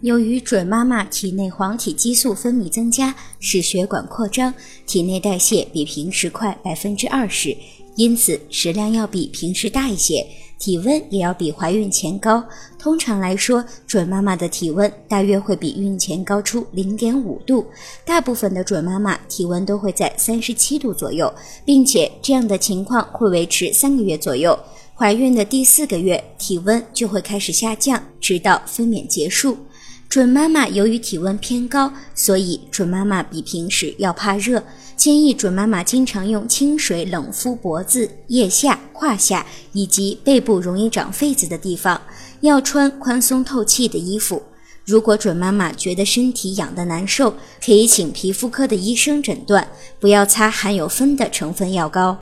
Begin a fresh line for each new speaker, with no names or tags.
由于准妈妈体内黄体激素分泌增加，使血管扩张，体内代谢比平时快百分之二十，因此食量要比平时大一些，体温也要比怀孕前高。通常来说，准妈妈的体温大约会比孕前高出零点五度，大部分的准妈妈体温都会在三十七度左右，并且这样的情况会维持三个月左右。怀孕的第四个月，体温就会开始下降，直到分娩结束。准妈妈由于体温偏高，所以准妈妈比平时要怕热。建议准妈妈经常用清水冷敷脖子、腋下、胯下以及背部容易长痱子的地方，要穿宽松透气的衣服。如果准妈妈觉得身体痒的难受，可以请皮肤科的医生诊断，不要擦含有酚的成分药膏。